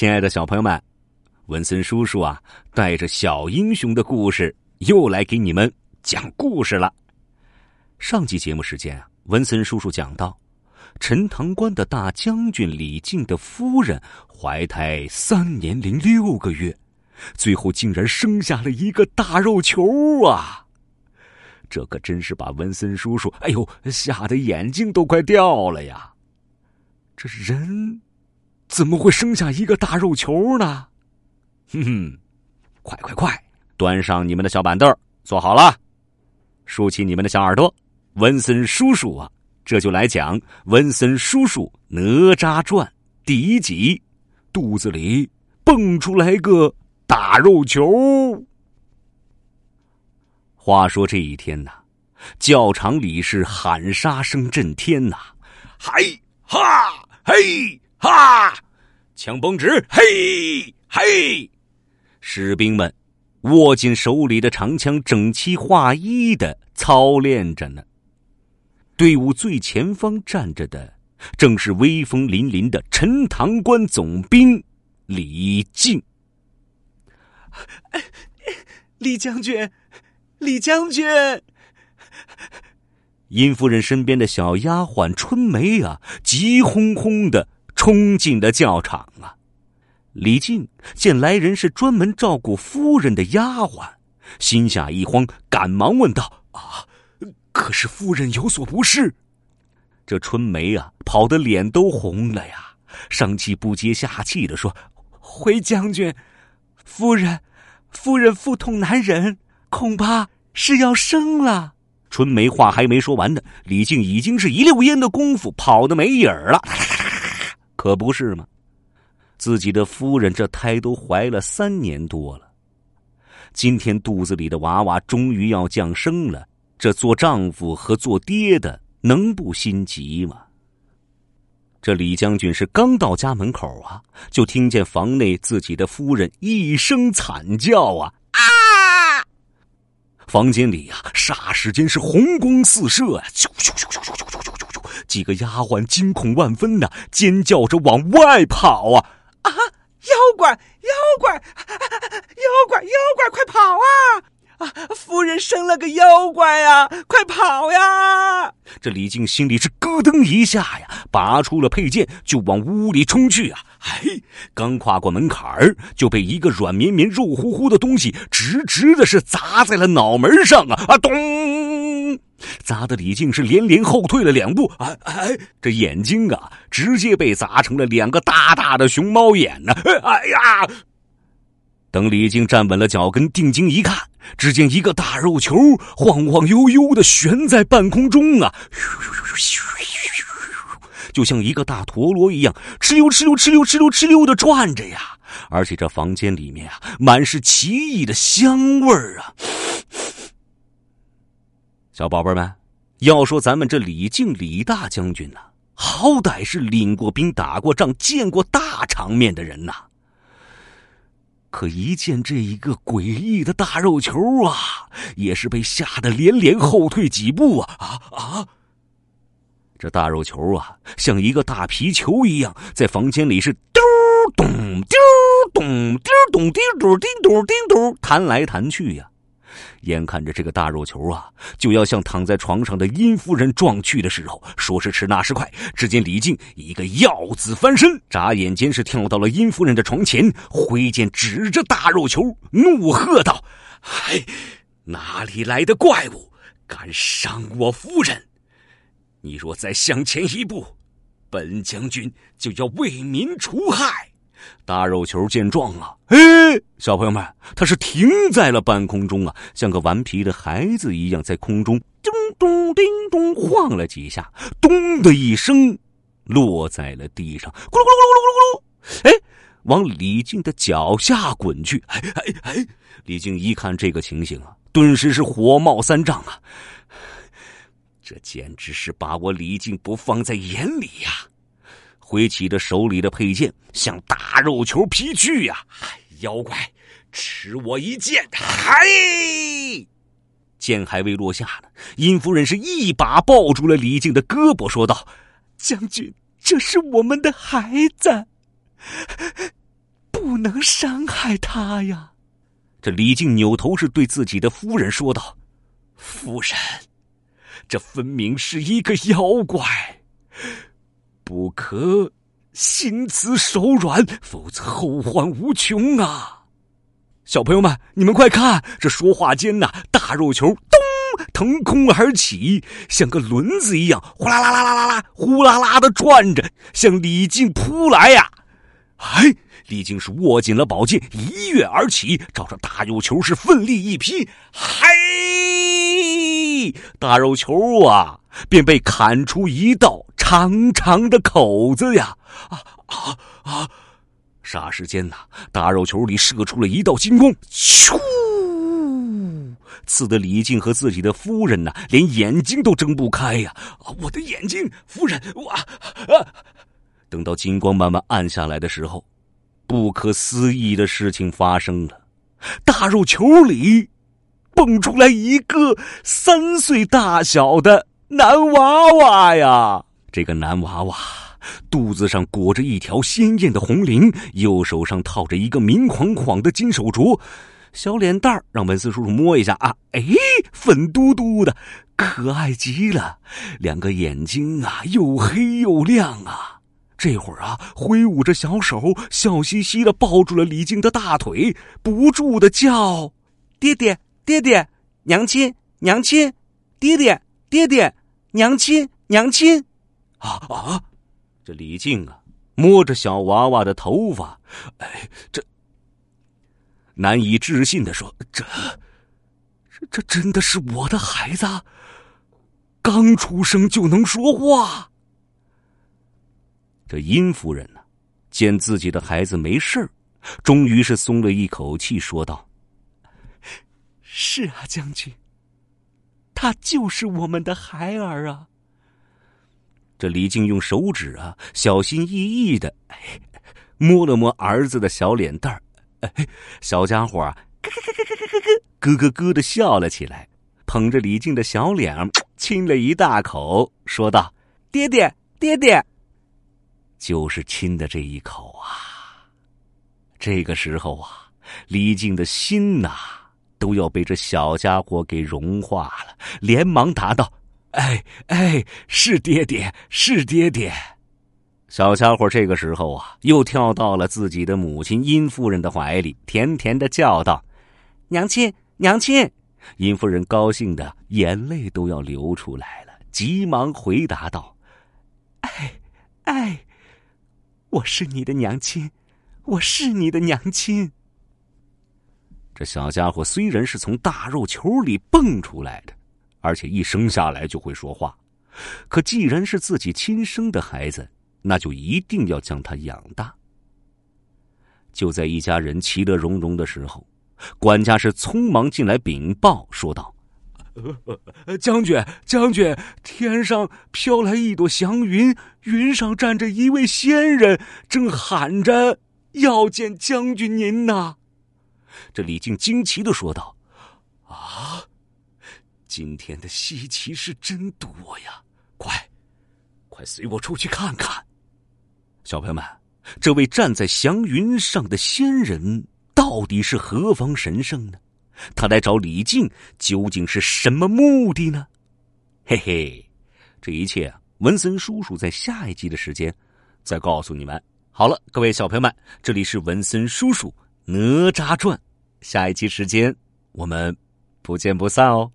亲爱的小朋友们，文森叔叔啊，带着小英雄的故事又来给你们讲故事了。上集节目时间啊，文森叔叔讲到，陈塘关的大将军李靖的夫人怀胎三年零六个月，最后竟然生下了一个大肉球啊！这可真是把文森叔叔哎呦吓得眼睛都快掉了呀！这人。怎么会生下一个大肉球呢？哼哼，快快快，端上你们的小板凳，坐好了，竖起你们的小耳朵，文森叔叔啊，这就来讲《文森叔叔哪吒传》第一集，肚子里蹦出来个大肉球。话说这一天呐，教场里是喊杀声震天呐，嗨哈嘿。哈！枪绷直，嘿，嘿！士兵们握紧手里的长枪，整齐划一的操练着呢。队伍最前方站着的，正是威风凛凛的陈塘关总兵李靖。李将军，李将军！殷夫人身边的小丫鬟春梅啊，急哄哄的。冲进的教场啊！李靖见来人是专门照顾夫人的丫鬟，心下一慌，赶忙问道：“啊，可是夫人有所不适？”这春梅啊，跑得脸都红了呀，上气不接下气的说：“回将军，夫人，夫人腹痛难忍，恐怕是要生了。”春梅话还没说完呢，李靖已经是一溜烟的功夫跑得没影儿了。可不是吗？自己的夫人这胎都怀了三年多了，今天肚子里的娃娃终于要降生了，这做丈夫和做爹的能不心急吗？这李将军是刚到家门口啊，就听见房内自己的夫人一声惨叫啊！房间里呀，霎时间是红光四射啊！咻咻咻咻咻咻咻咻！几个丫鬟惊恐万分呐，尖叫着往外跑啊！啊，妖怪，妖怪，妖怪，妖怪，快跑啊！啊，夫人生了个妖怪呀，快跑呀！这李靖心里是咯噔一下呀，拔出了佩剑就往屋里冲去啊！哎，刚跨过门槛儿，就被一个软绵绵、肉乎乎的东西直直的是砸在了脑门上啊！啊，咚！砸的李靖是连连后退了两步，哎哎，这眼睛啊，直接被砸成了两个大大的熊猫眼呢！哎呀！等李靖站稳了脚跟，定睛一看，只见一个大肉球晃晃悠悠的悬在半空中啊，就像一个大陀螺一样，哧溜哧溜哧溜哧溜哧溜的转着呀！而且这房间里面啊，满是奇异的香味儿啊！小宝贝们，要说咱们这李靖李大将军呐，好歹是领过兵、打过仗、见过大场面的人呐。可一见这一个诡异的大肉球啊，也是被吓得连连后退几步啊啊啊！这大肉球啊，像一个大皮球一样，在房间里是叮咚叮咚叮咚叮咚叮咚叮咚弹来弹去呀。眼看着这个大肉球啊，就要向躺在床上的殷夫人撞去的时候，说时迟那时快，只见李靖一个鹞子翻身，眨眼间是跳到了殷夫人的床前，挥剑指着大肉球，怒喝道：“嗨，哪里来的怪物，敢伤我夫人？你若再向前一步，本将军就要为民除害。”大肉球见状啊，哎，小朋友们，他是停在了半空中啊，像个顽皮的孩子一样，在空中叮咚叮咚晃了几下，咚的一声，落在了地上，咕噜咕噜咕噜咕噜咕噜，哎，往李靖的脚下滚去。哎哎哎！李靖一看这个情形啊，顿时是火冒三丈啊，这简直是把我李靖不放在眼里呀！挥起着手里的佩剑，向大肉球劈去呀！妖怪，吃我一剑！嗨！剑还未落下呢，殷夫人是一把抱住了李靖的胳膊，说道：“将军，这是我们的孩子。”不能伤害他呀！这李靖扭头是对自己的夫人说道：“夫人，这分明是一个妖怪，不可心慈手软，否则后患无穷啊！”小朋友们，你们快看，这说话间呐，大肉球咚腾空而起，像个轮子一样，呼啦啦啦啦啦啦，呼啦啦的转着，向李靖扑来呀！哎，李靖是握紧了宝剑，一跃而起，照着大肉球是奋力一劈，嘿大肉球啊，便被砍出一道长长的口子呀！啊啊啊！霎时间呐，大肉球里射出了一道金光，咻！刺得李靖和自己的夫人呐，连眼睛都睁不开呀！我的眼睛，夫人，哇！啊！等到金光慢慢暗下来的时候，不可思议的事情发生了，大肉球里蹦出来一个三岁大小的男娃娃呀！这个男娃娃。肚子上裹着一条鲜艳的红绫，右手上套着一个明晃晃的金手镯，小脸蛋儿让文思叔叔摸一下啊，哎，粉嘟嘟的，可爱极了。两个眼睛啊，又黑又亮啊。这会儿啊，挥舞着小手，笑嘻嘻的抱住了李靖的大腿，不住的叫：“爹爹，爹爹，娘亲，娘亲，爹爹，爹爹，娘亲，娘亲。”啊啊！这李靖啊，摸着小娃娃的头发，哎，这难以置信的说：“这，这这真的是我的孩子，刚出生就能说话。”这殷夫人呢，见自己的孩子没事终于是松了一口气，说道：“是啊，将军，他就是我们的孩儿啊。”这李靖用手指啊，小心翼翼的摸了摸儿子的小脸蛋儿，小家伙啊，咯咯咯咯咯咯咯咯咯的笑了起来，捧着李靖的小脸亲了一大口，说道：“爹爹，爹爹。”就是亲的这一口啊。这个时候啊，李靖的心呐，都要被这小家伙给融化了，连忙答道。哎哎，是爹爹，是爹爹！小家伙这个时候啊，又跳到了自己的母亲殷夫人的怀里，甜甜的叫道：“娘亲，娘亲！”殷夫人高兴的眼泪都要流出来了，急忙回答道：“哎哎，我是你的娘亲，我是你的娘亲。”这小家伙虽然是从大肉球里蹦出来的。而且一生下来就会说话，可既然是自己亲生的孩子，那就一定要将他养大。就在一家人其乐融融的时候，管家是匆忙进来禀报，说道：“将军，将军，天上飘来一朵祥云，云上站着一位仙人，正喊着要见将军您呐。”这李靖惊奇的说道：“啊！”今天的稀奇是真多呀！快，快随我出去看看。小朋友们，这位站在祥云上的仙人到底是何方神圣呢？他来找李靖究竟是什么目的呢？嘿嘿，这一切，文森叔叔在下一集的时间再告诉你们。好了，各位小朋友们，这里是文森叔叔哪吒传，下一期时间我们不见不散哦。